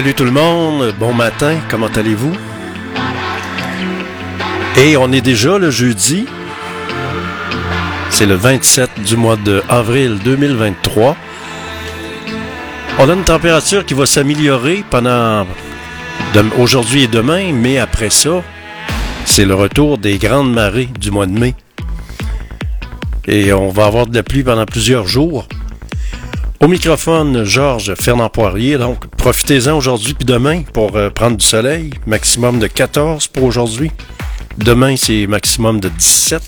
Salut tout le monde, bon matin, comment allez-vous? Et on est déjà le jeudi. C'est le 27 du mois de avril 2023. On a une température qui va s'améliorer pendant aujourd'hui et demain, mais après ça, c'est le retour des grandes marées du mois de mai. Et on va avoir de la pluie pendant plusieurs jours. Au microphone, Georges Fernand Poirier. Donc, profitez-en aujourd'hui puis demain pour euh, prendre du soleil. Maximum de 14 pour aujourd'hui. Demain, c'est maximum de 17.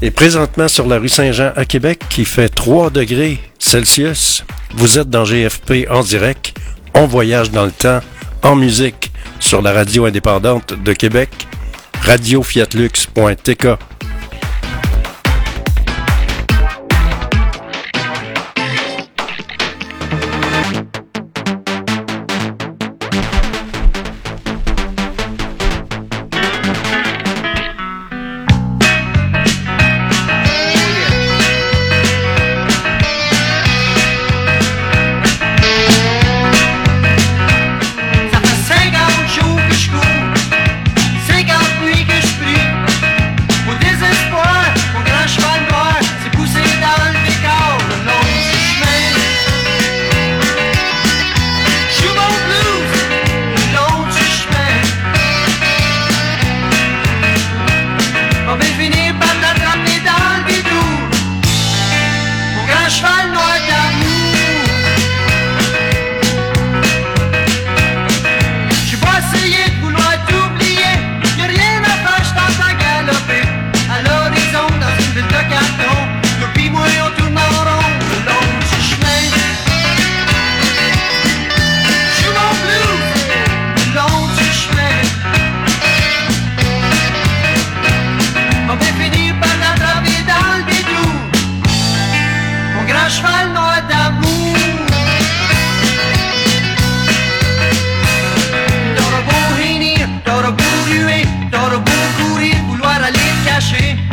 Et présentement sur la rue Saint-Jean à Québec, qui fait 3 degrés Celsius. Vous êtes dans GFP en direct. On voyage dans le temps en musique sur la radio indépendante de Québec, radiofiatlux.tk. she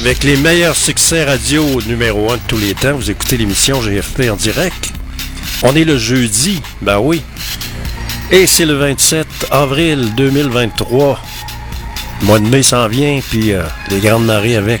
Avec les meilleurs succès radio numéro 1 de tous les temps, vous écoutez l'émission GFP en direct. On est le jeudi, ben oui. Et c'est le 27 avril 2023. Le mois de mai s'en vient, puis euh, les grandes marées avec.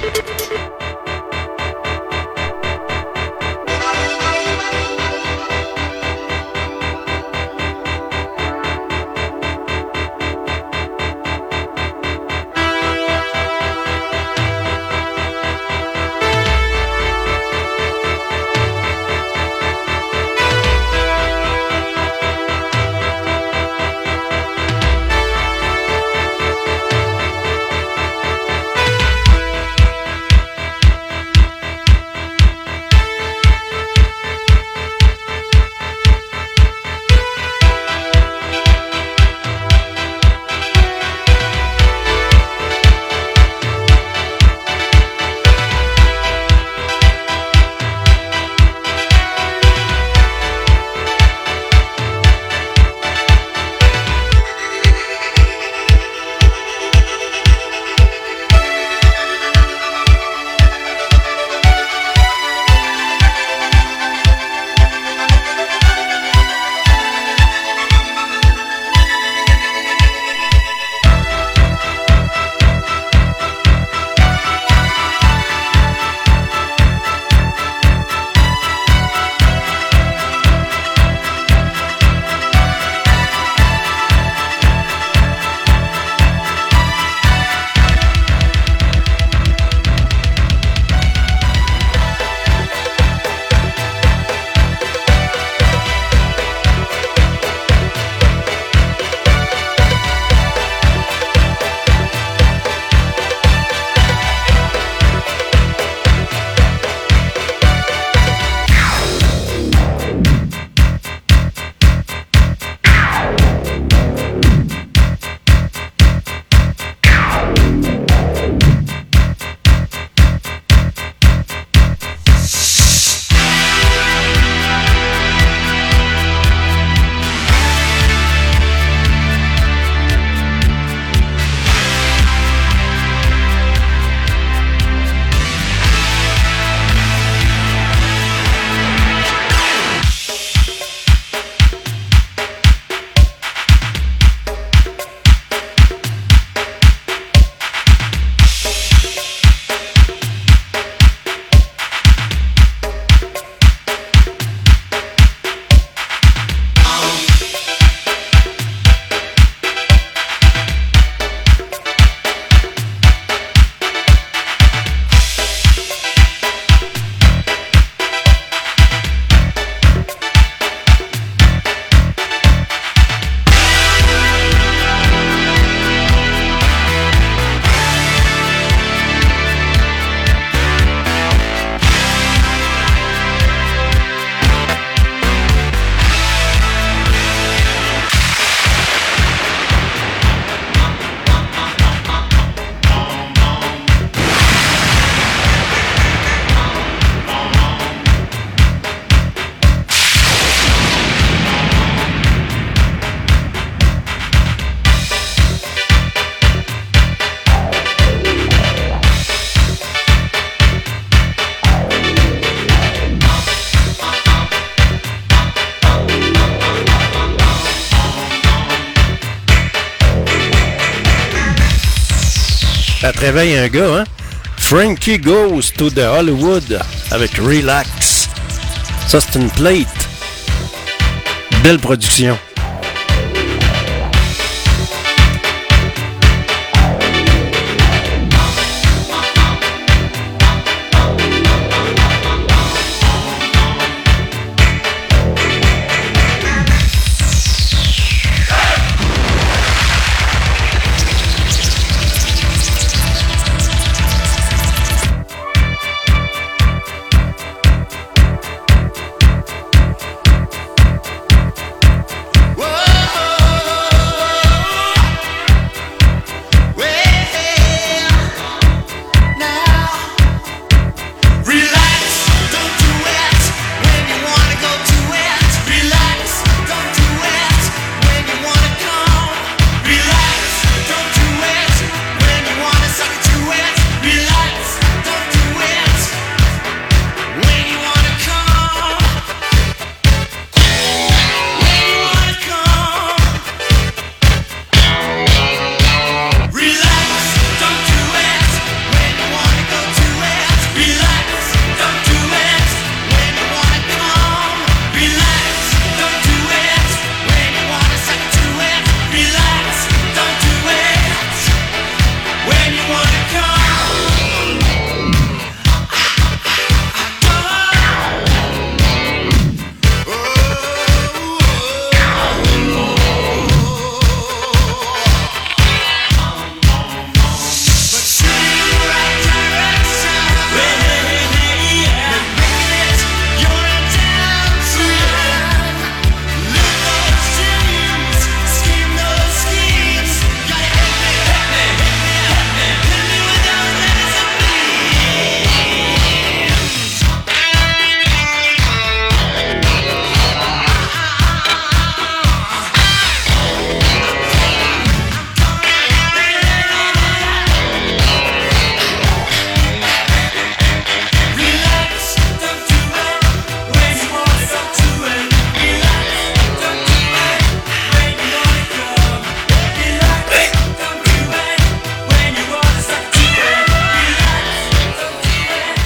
Réveille un gars, hein? Frankie Goes to the Hollywood avec Relax. Ça, c'est une plate. Belle production.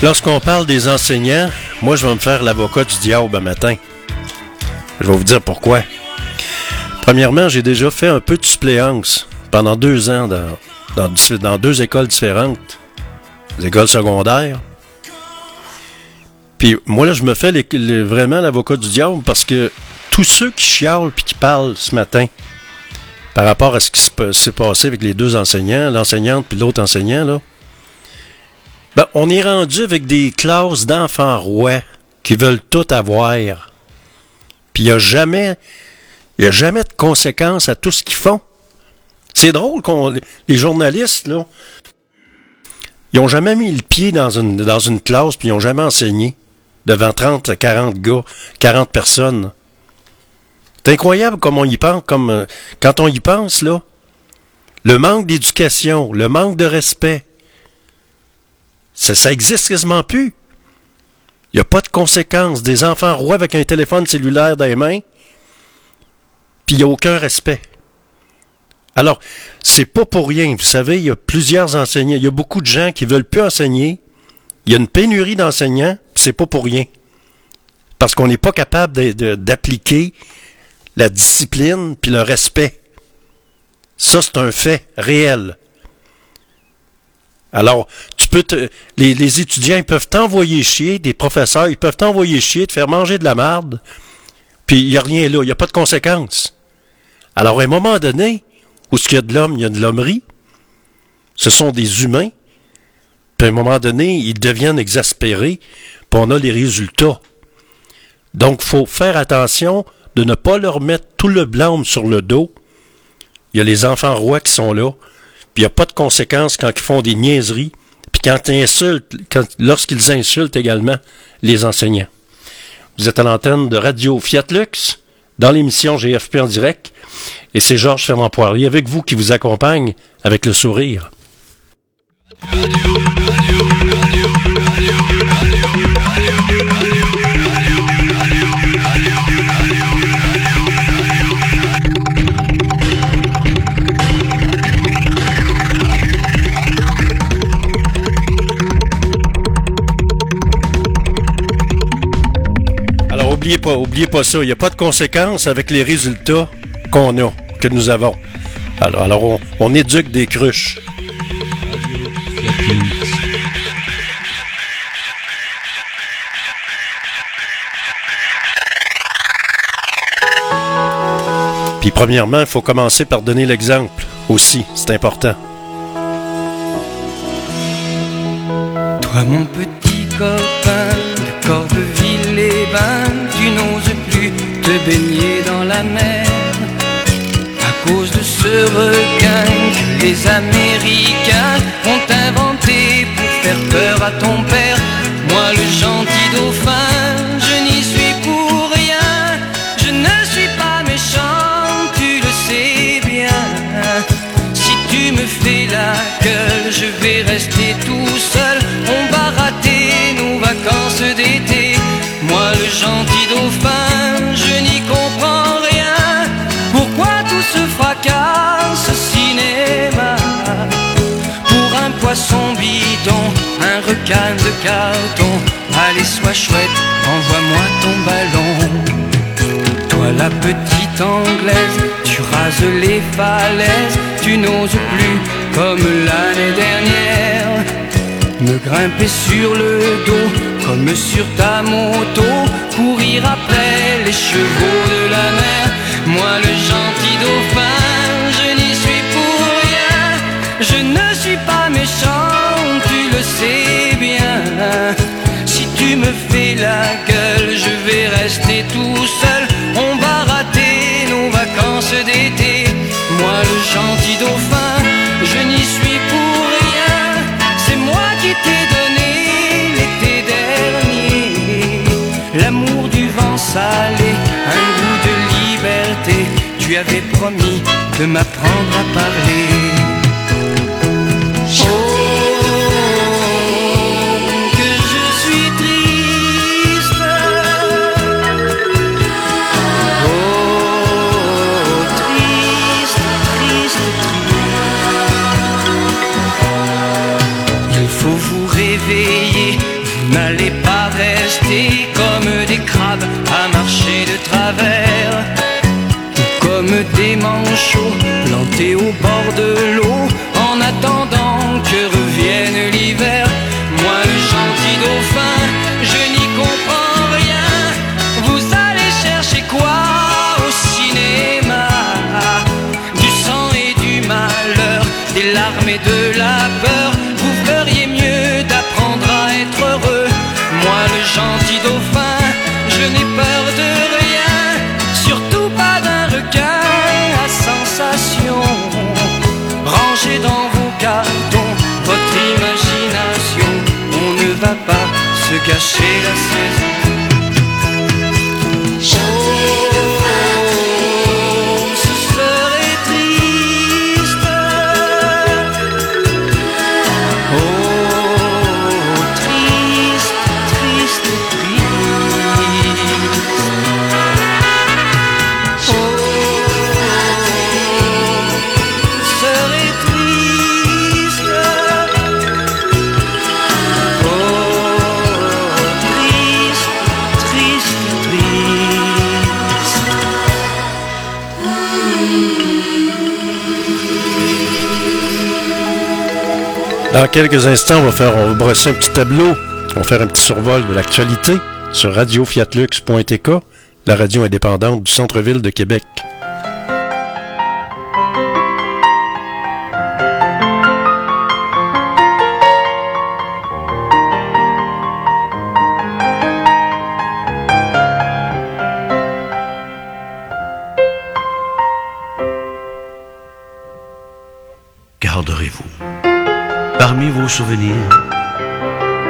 Lorsqu'on parle des enseignants, moi, je vais me faire l'avocat du diable un matin. Je vais vous dire pourquoi. Premièrement, j'ai déjà fait un peu de suppléance pendant deux ans dans, deux écoles différentes, des écoles secondaires. Puis moi, là, je me fais vraiment l'avocat du diable parce que tous ceux qui chialent puis qui parlent ce matin par rapport à ce qui s'est passé avec les deux enseignants, l'enseignante puis l'autre enseignant, là, ben, on est rendu avec des classes d'enfants rois qui veulent tout avoir. Puis il n'y a jamais, il a jamais de conséquences à tout ce qu'ils font. C'est drôle qu'on, les journalistes, là, ils n'ont jamais mis le pied dans une, dans une classe puis ils n'ont jamais enseigné devant 30, 40 gars, 40 personnes. C'est incroyable comme on y pense, comme, euh, quand on y pense, là. Le manque d'éducation, le manque de respect, ça, ça existe quasiment plus. Il n'y a pas de conséquences. Des enfants rois avec un téléphone cellulaire dans les mains, puis il n'y a aucun respect. Alors, c'est pas pour rien. Vous savez, il y a plusieurs enseignants. Il y a beaucoup de gens qui veulent plus enseigner. Il y a une pénurie d'enseignants, c'est pas pour rien. Parce qu'on n'est pas capable d'appliquer la discipline puis le respect. Ça, c'est un fait réel. Alors, les, étudiants peuvent t'envoyer chier, des professeurs, ils peuvent t'envoyer chier, te faire manger de la marde, puis il n'y a rien là, il n'y a pas de conséquences. Alors, à un moment donné, où ce qu'il y a de l'homme, il y a de l'hommerie, ce sont des humains, puis à un moment donné, ils deviennent exaspérés, puis on a les résultats. Donc, il faut faire attention de ne pas leur mettre tout le blâme sur le dos. Il y a les enfants rois qui sont là, puis il n'y a pas de conséquences quand ils font des niaiseries, quand ils insultent, lorsqu'ils insultent également les enseignants. Vous êtes à l'antenne de Radio Fiat Lux, dans l'émission GFP en direct, et c'est Georges Fermand Poirier avec vous qui vous accompagne avec le sourire. Oubliez pas, oubliez pas ça. Il n'y a pas de conséquences avec les résultats qu'on a, que nous avons. Alors, alors on, éduque des cruches. Puis premièrement, il faut commencer par donner l'exemple aussi, c'est important. Toi mon petit copain de Corbeville tu n'oses plus te baigner dans la mer à cause de ce requin que les Américains ont inventé pour faire peur à ton père. Moi le gentil dauphin, je n'y suis pour rien, je ne suis pas méchant, tu le sais bien. Si tu me fais la gueule, je vais rester tout seul, je n'y comprends rien. Pourquoi tout ce fracas, ce cinéma Pour un poisson bidon, un requin de carton. Allez, sois chouette, envoie-moi ton ballon. Toi la petite anglaise, tu rases les falaises, tu n'oses plus comme l'année dernière. Me grimper sur le dos comme sur ta moto, courir après les chevaux de la mer. Moi le gentil dauphin, je n'y suis pour rien, je ne suis pas méchant, tu le sais bien. Si tu me fais la gueule, je vais rester tout seul, on va rater nos vacances d'été. Moi le gentil dauphin, promis de m'apprendre à parler. Oh, que je suis triste. Oh, triste, triste, triste. Il faut vous réveiller, vous n'allez pas se gâcher la Dans quelques instants, on va faire, on va brosser un petit tableau. On va faire un petit survol de l'actualité sur radiofiatlux.tk, la radio indépendante du centre-ville de Québec.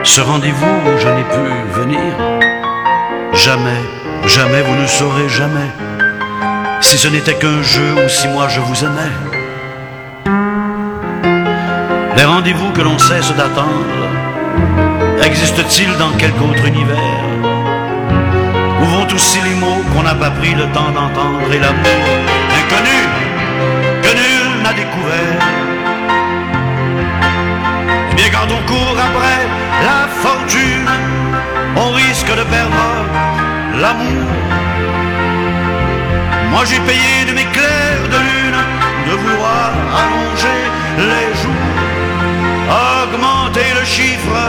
Ce rendez-vous où je n'ai pu venir. Jamais, jamais vous ne saurez jamais. Si ce n'était qu'un jeu ou si moi je vous aimais. Les rendez-vous que l'on cesse d'attendre existent-ils dans quelque autre univers? Où vont aussi les mots qu'on n'a pas pris le temps d'entendre et l'amour inconnu que nul n'a découvert? Bien quand on court après la fortune, on risque de perdre l'amour. Moi j'ai payé de mes clairs de lune de vouloir allonger les jours, augmenter le chiffre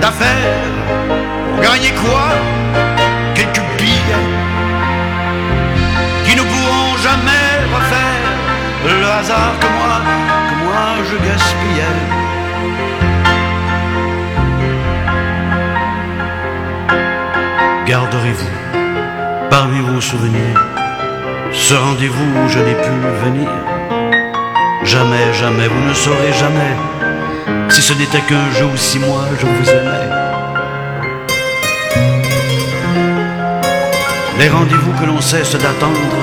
d'affaires. Gagner quoi? Quelques billets qui ne pourront jamais refaire le hasard que moi, que moi je gaspillais. Parmi vos souvenirs ce rendez-vous où je n'ai pu venir. Jamais, jamais, vous ne saurez jamais si ce n'était qu'un jour ou six mois je vous aimais. Les rendez-vous que l'on cesse d'attendre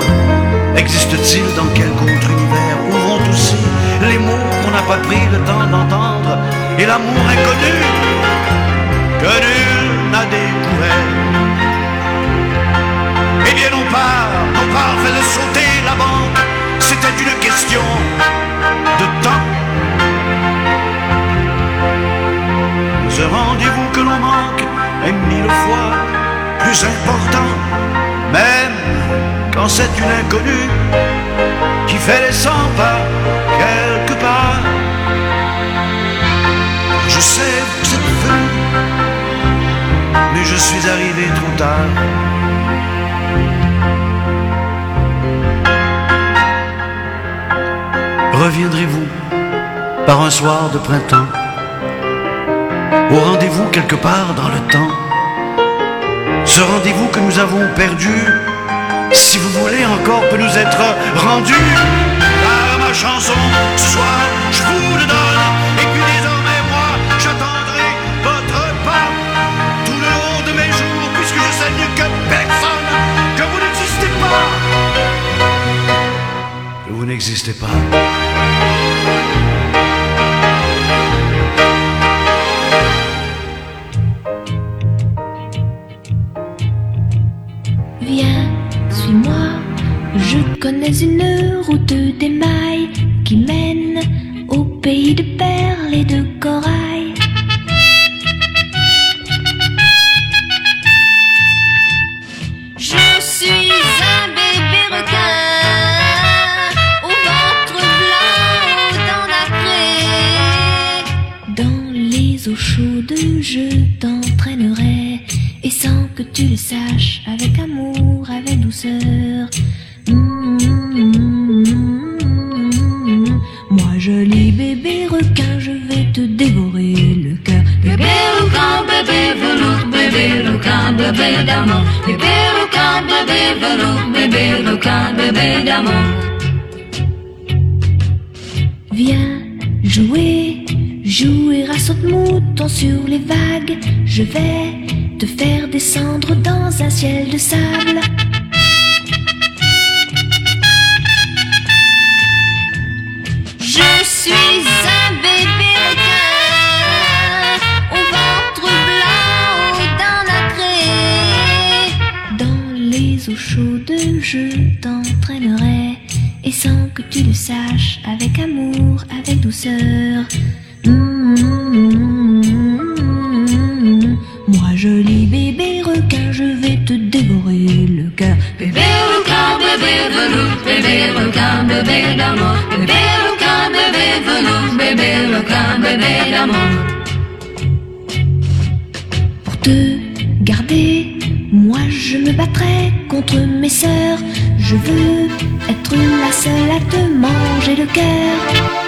existent-ils dans quelque autre univers? Où vont aussi les mots qu'on n'a pas pris le temps d'entendre et l'amour inconnu que bien, on part, on part, fait sauter la banque. C'était une question de temps. Ce rendez-vous que l'on manque est mille fois plus important, même quand c'est une inconnue qui fait les cent pas quelque part. Je sais, vous êtes venu, mais je suis arrivé trop tard. Reviendrez-vous par un soir de printemps au rendez-vous quelque part dans le temps? Ce rendez-vous que nous avons perdu, si vous voulez encore, peut nous être rendu par ma chanson. Ce je vous le donne, Viens, suis-moi, je connais une route d'émail qui mène Je suis un bébé au ventre blanc, aux dents nacrées. Dans les eaux chaudes, je t'entraînerai. Et sans que tu le saches, avec amour, avec douceur. Mm, Moi, bébé requin, bébé d'amour. Bébé requin, bébé velours, bébé requin, bébé d'amour. Pour te garder, moi je me battrai contre mes sœurs. Je veux être la seule à te manger le cœur.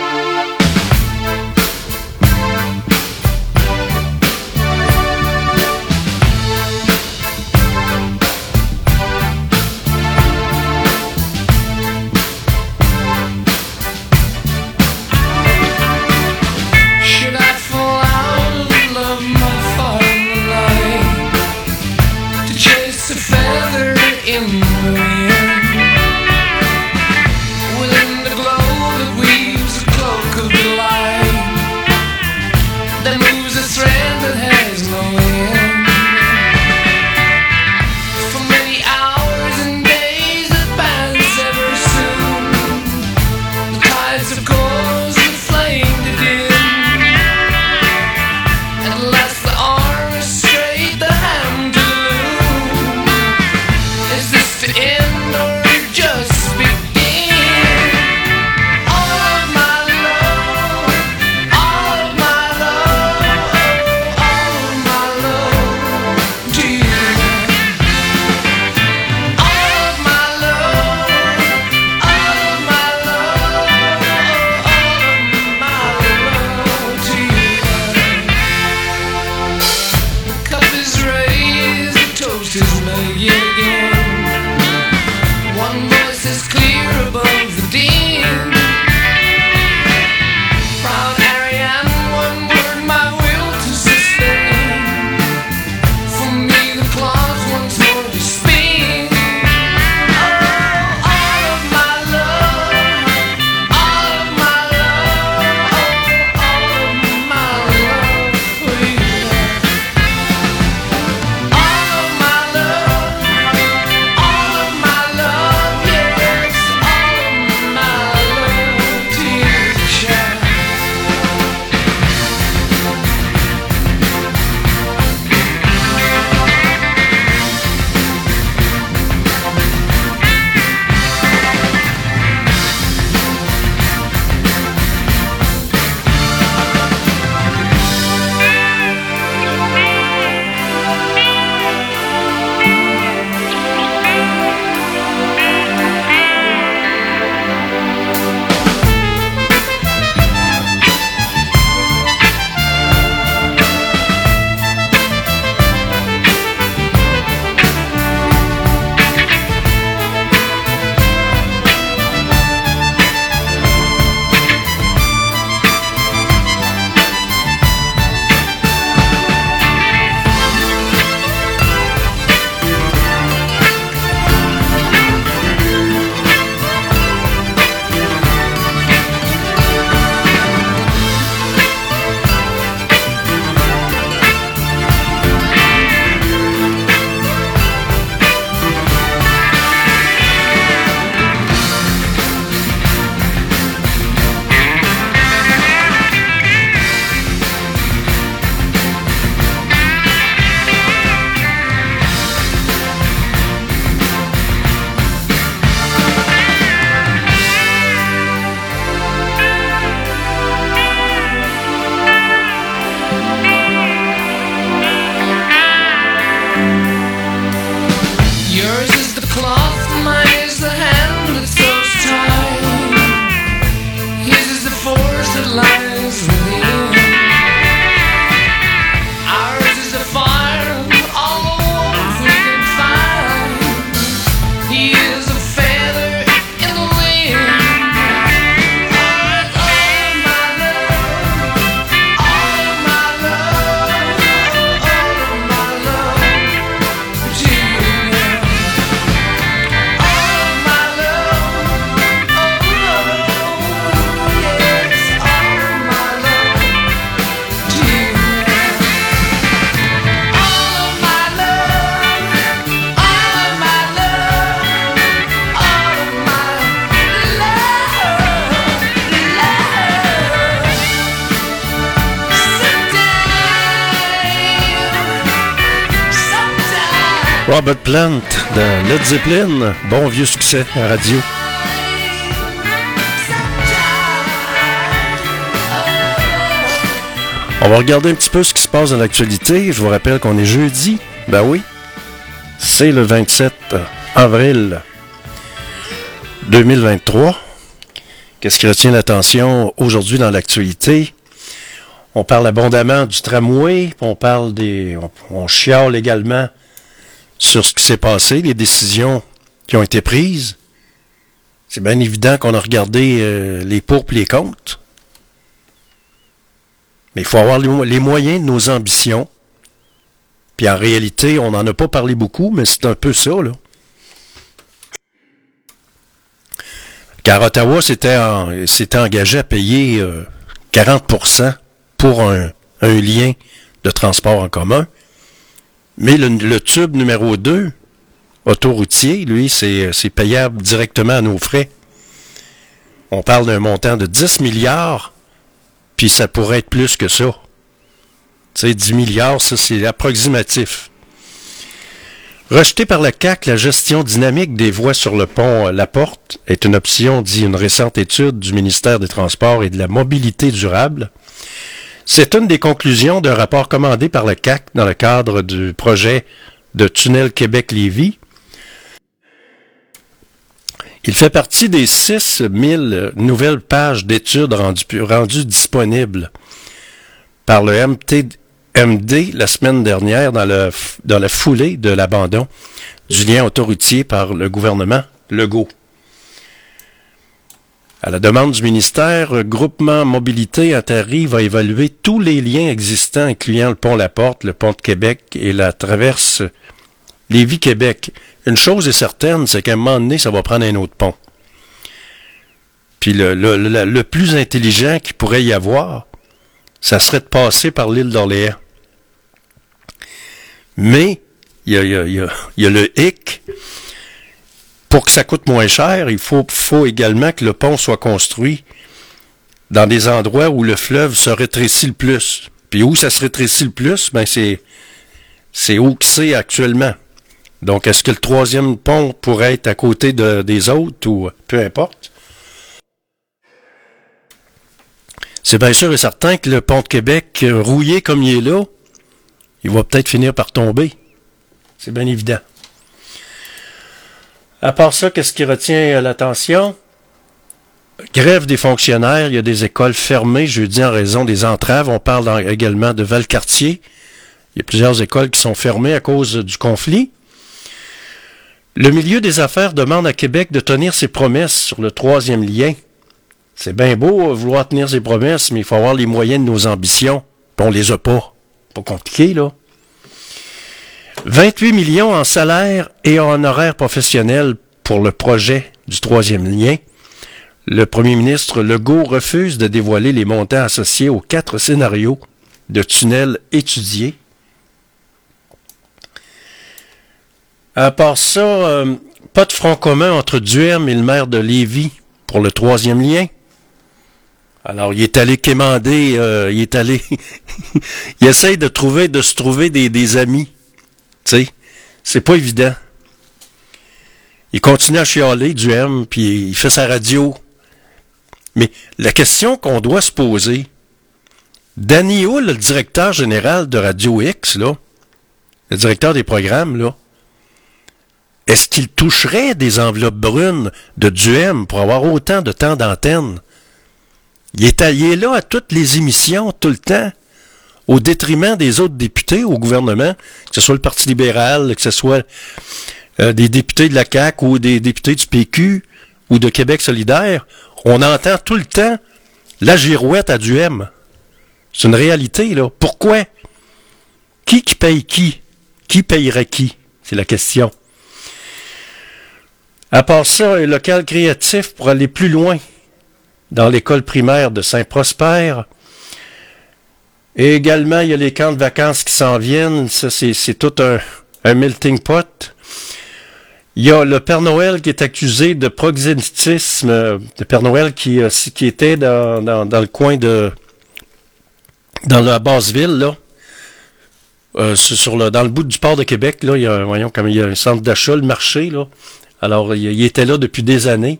Plant de Led. Bon vieux succès à radio. On va regarder un petit peu ce qui se passe dans l'actualité. Je vous rappelle qu'on est jeudi. Ben oui. C'est le 27 avril 2023. Qu'est-ce qui retient l'attention aujourd'hui dans l'actualité? On parle abondamment du tramway, on parle des. On chiale également sur ce qui s'est passé, les décisions qui ont été prises. C'est bien évident qu'on a regardé euh, les pour et les contre. Mais il faut avoir les, mo- les moyens de nos ambitions. Puis en réalité, on n'en a pas parlé beaucoup, mais c'est un peu ça, là. Car Ottawa s'était en- s'était engagé à payer euh, 40% pour un, un lien de transport en commun. Mais le, tube numéro 2, autoroutier, lui, c'est c'est payable directement à nos frais. On parle d'un montant de 10 milliards, puis ça pourrait être plus que ça. Tu sais, 10 milliards, ça, c'est approximatif. Rejeté par le CAC, la gestion dynamique des voies sur le pont euh, La Porte est une option, dit une récente étude du ministère des Transports et de la Mobilité durable. C'est une des conclusions d'un rapport commandé par le CAC dans le cadre du projet de tunnel Québec-Lévis. Il fait partie des 6000 nouvelles pages d'études rendues, disponibles par le MT, MD la semaine dernière dans la foulée de l'abandon du lien autoroutier par le gouvernement Legault. À la demande du ministère, Groupement Mobilité Interi va évaluer tous les liens existants, incluant le pont La Porte, le pont de Québec et la traverse Lévis-Québec. Une chose est certaine, c'est qu'à un moment donné, ça va prendre un autre pont. Puis le, le, le, le plus intelligent qu'il pourrait y avoir, ça serait de passer par l'île d'Orléans. Mais, il y a, y a- y a le hic. Pour que ça coûte moins cher, il faut, également que le pont soit construit dans des endroits où le fleuve se rétrécit le plus. Puis où ça se rétrécit le plus, ben c'est, c'est où que c'est actuellement. Donc, est-ce que le troisième pont pourrait être à côté de- des autres ou peu importe? C'est bien sûr et certain que le pont de Québec, euh, rouillé comme il est là, il va peut-être finir par tomber. C'est bien évident. À part ça, qu'est-ce qui retient euh, l'attention? Grève des fonctionnaires, il y a des écoles fermées jeudi en raison des entraves. On parle également de Valcartier. Il y a plusieurs écoles qui sont fermées à cause du conflit. Le milieu des affaires demande à Québec de tenir ses promesses sur le troisième lien. C'est bien beau euh, vouloir tenir ses promesses, mais il faut avoir les moyens de nos ambitions. On les a pas. Pas compliqué, là. 28 millions en salaire et en honoraires professionnels pour le projet du troisième lien. Le premier ministre Legault refuse de dévoiler les montants associés aux quatre scénarios de tunnels étudiés. À part ça, euh, pas de front commun entre Duhem et le maire de Lévis pour le troisième lien. Alors, il est allé quémander, euh, il est allé, il essaye de trouver, de se trouver des amis. Tu c'est pas évident. Il continue à chialer, Duhem, puis il fait sa radio. Mais la question qu'on doit se poser, Danny Hull, le directeur général de Radio X, le directeur des programmes, là, est-ce qu'il toucherait des enveloppes brunes de Duhem pour avoir autant de temps d'antenne? Il est, est là à toutes les émissions, tout le temps, au détriment des autres députés au gouvernement, que ce soit le Parti libéral, que ce soit euh, des députés de la CAQ ou des députés du PQ ou de Québec solidaire. On entend tout le temps la girouette à Duhem. C'est une réalité, là. Pourquoi? Qui qui paye qui? Qui payerait qui? C'est la question. À part ça, un local créatif pour aller plus loin dans l'école primaire de Saint-Prosper. Et également, il y a les camps de vacances qui s'en viennent. Ça, c'est, tout un, un melting pot. Il y a le Père Noël qui est accusé de proxénétisme. euh, Le Père Noël qui, euh, qui était dans, dans, dans le coin de... dans la basse ville, là. Euh, sur le, dans le bout du port de Québec, là, il y a, voyons, comme il y a un centre d'achat, le marché, là. Alors, il, il était là depuis des années.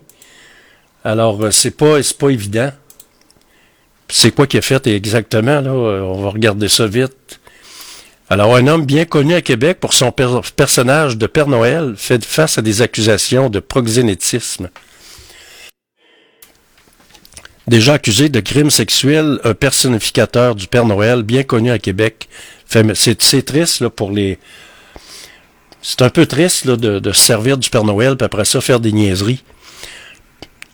Alors, euh, c'est pas, c'est pas évident. C'est quoi qu'il a fait exactement, là? Euh, On va regarder ça vite. Alors, un homme bien connu à Québec pour son per- personnage de Père Noël fait face à des accusations de proxénétisme. Déjà accusé de crime sexuel, un personnificateur du Père Noël bien connu à Québec. C'est triste là, pour les... C'est un peu triste là, de, de se servir du Père Noël, puis après ça, faire des niaiseries.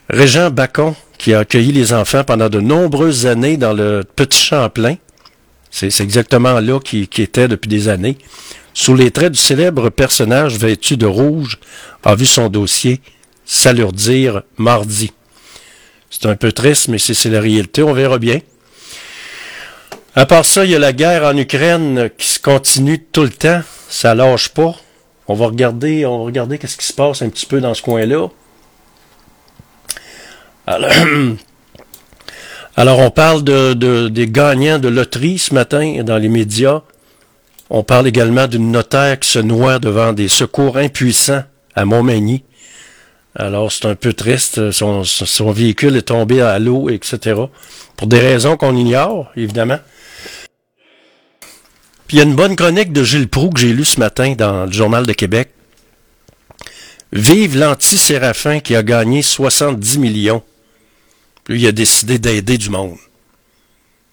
Régent Bacon, qui a accueilli les enfants pendant de nombreuses années dans le Petit Champlain, c'est exactement là qu'il était depuis des années, sous les traits du célèbre personnage vêtu de rouge, a vu son dossier s'alourdir mardi. C'est un peu triste, mais c'est c'est la réalité, on verra bien. À part ça, il y a la guerre en Ukraine qui se continue tout le temps, ça lâche pas. On va regarder, on va regarder qu'est-ce qui se passe un petit peu dans ce coin-là. Alors, on parle de, de- des gagnants de loterie ce matin dans les médias. On parle également d'une notaire qui se noie devant des secours impuissants à Montmagny. Alors, c'est un peu triste. Son, son véhicule est tombé à l'eau, etc. Pour des raisons qu'on ignore, évidemment. Puis il y a une bonne chronique de Gilles Proux que j'ai lue ce matin dans le Journal de Québec. Vive l'anti-séraphin qui a gagné 70 millions. Lui, il a décidé d'aider du monde.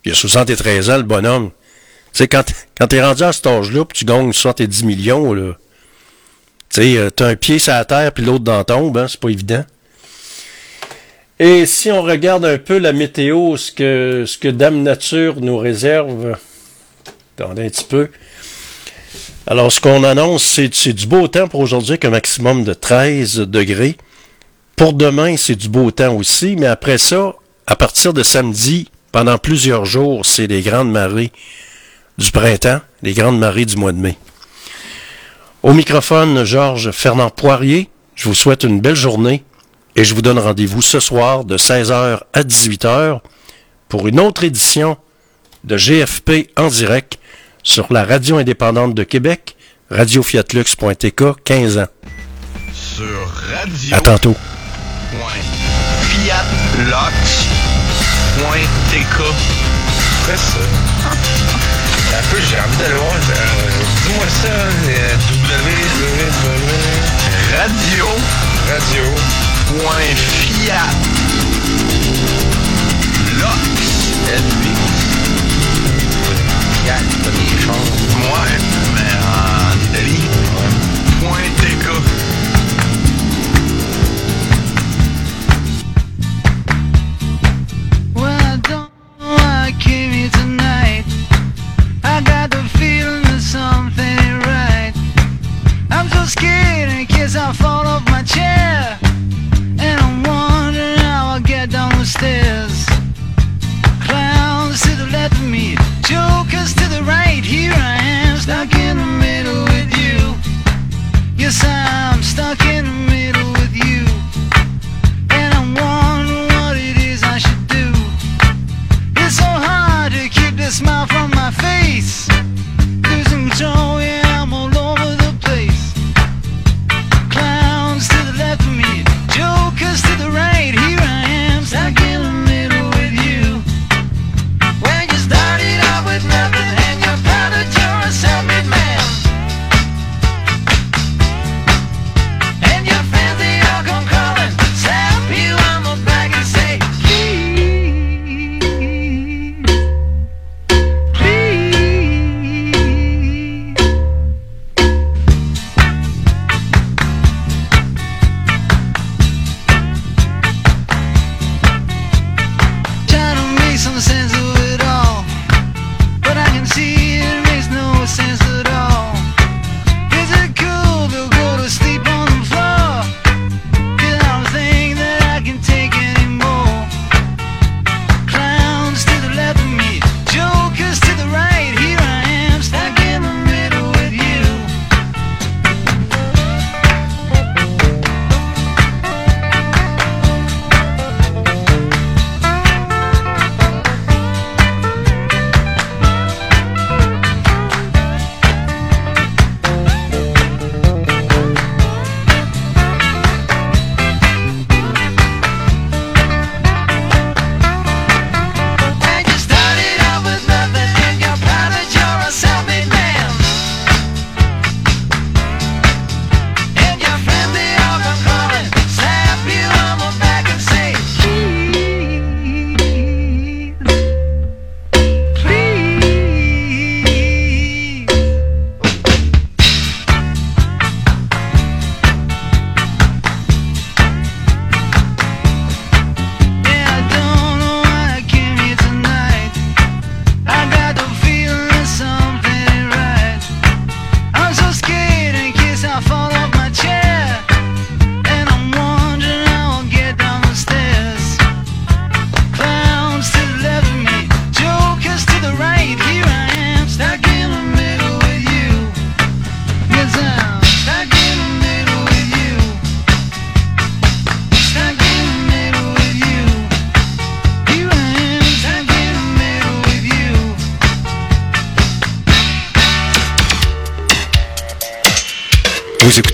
Il a 73 ans, le bonhomme. Tu sais, quand, quand t'es rendu à cet âge-là, puis tu gagnes 70 millions, là, tu sais, euh, t'as un pied sur la terre puis l'autre dans la tombe, hein, c'est pas évident. Et si on regarde un peu la météo, ce que, ce que Dame Nature nous réserve, attendez un petit peu. Alors, ce qu'on annonce, c'est c'est du beau temps pour aujourd'hui, avec un maximum de 13 degrés. Pour demain, c'est du beau temps aussi, mais après ça, à partir de samedi, pendant plusieurs jours, c'est les grandes marées du printemps, les grandes marées du mois de mai. Au microphone, Georges Fernand Poirier, je vous souhaite une belle journée et je vous donne rendez-vous ce soir de 16h à 18h pour une autre édition de GFP en direct sur la radio indépendante de Québec, radiofiatlux.tk, 15 ans. Sur radio. À tantôt. fiatlox.tk. Fais ça. Un peu, j'ai envie d'aller voir. euh, Dis-moi ça. euh, www. Radio. Radio. Point fiat. Lox. Fiat, pas des choses. Ouais, mais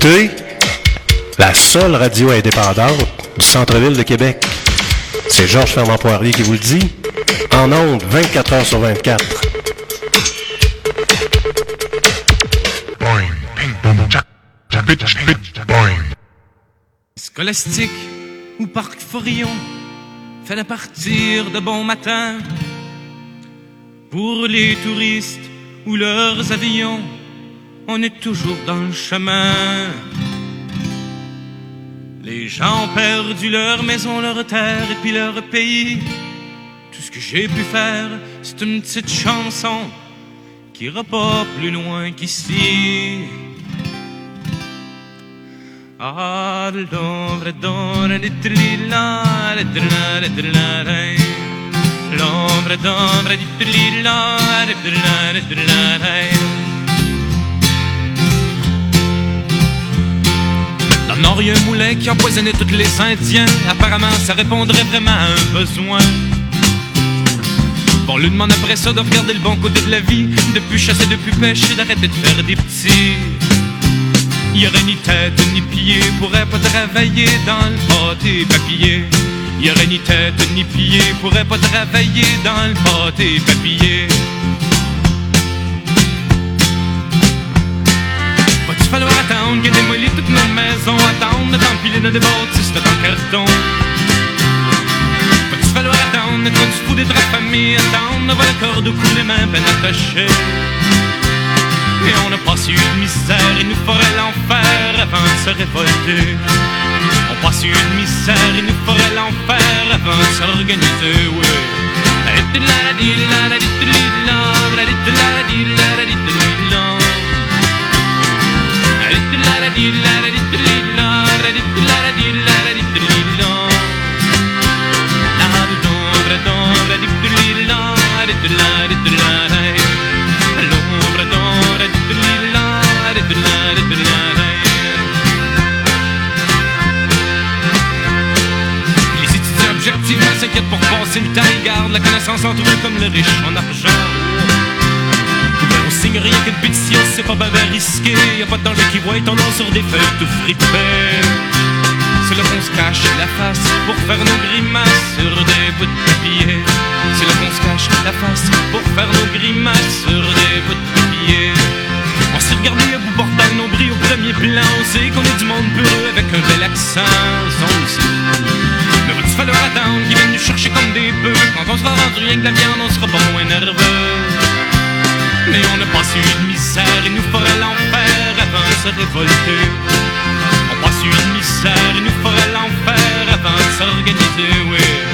écoutez la seule radio indépendante du centre-ville de Québec. C'est Georges Fernand Poirier qui vous le dit. En ondes, 24 heures sur 24. Scolastique ou Parc Forillon fallait partir de bon matin pour les touristes ou leurs avions. On est toujours dans le chemin. Les gens ont perdu leur maison, leur terre et puis leur pays. Tout ce que j'ai pu faire, c'est une petite chanson qui ira pas plus loin qu'ici. Qui empoisonnait tous les Indiens. Apparemment, ça répondrait vraiment à un besoin. Bon, lui demande après ça de regarder le bon côté de la vie, de plus chasser, de plus pêcher, d'arrêter de faire des petits. Il aurait ni tête ni pied, pourrait pas travailler dans le pâté papier. Il aurait ni tête ni pied, pourrait pas travailler dans le pâté papier. Falloir attendre démolit toute notre maison, attendre dans. Va-tu falloir attendre fous des draps famille, attendre le mains ben attachées. Et on a passé une misère, il nous ferait l'enfer avant de se révolter. On passe une misère, il nous ferait l'enfer avant de s'organiser, ouais. S'inquiètent pour passer la connaissance entre eux comme le riche en argent. On signe rien qu'une pétition, c'est pas bien risqué. Y'a pas de danger qui voit ton sur des feuilles tout fripées C'est là qu'on se cache la face pour faire nos grimaces sur des bouts de papier C'est là qu'on se cache la face pour faire nos grimaces sur des bouts de papier on s'est regardé à bout portant nos bris au premier plan. On sait qu'on est du monde peureux avec un bel accent On le sait. Mais va-tu falloir attendre qu'ils viennent nous chercher comme des bœufs? Quand on sera rendu rien que la viande, on sera pas moins nerveux mais on n'a pas su une misère, il nous ferait l'enfer avant de se révolter. On n'a pas su de misère, il nous ferait l'enfer avant de s'organiser, oui.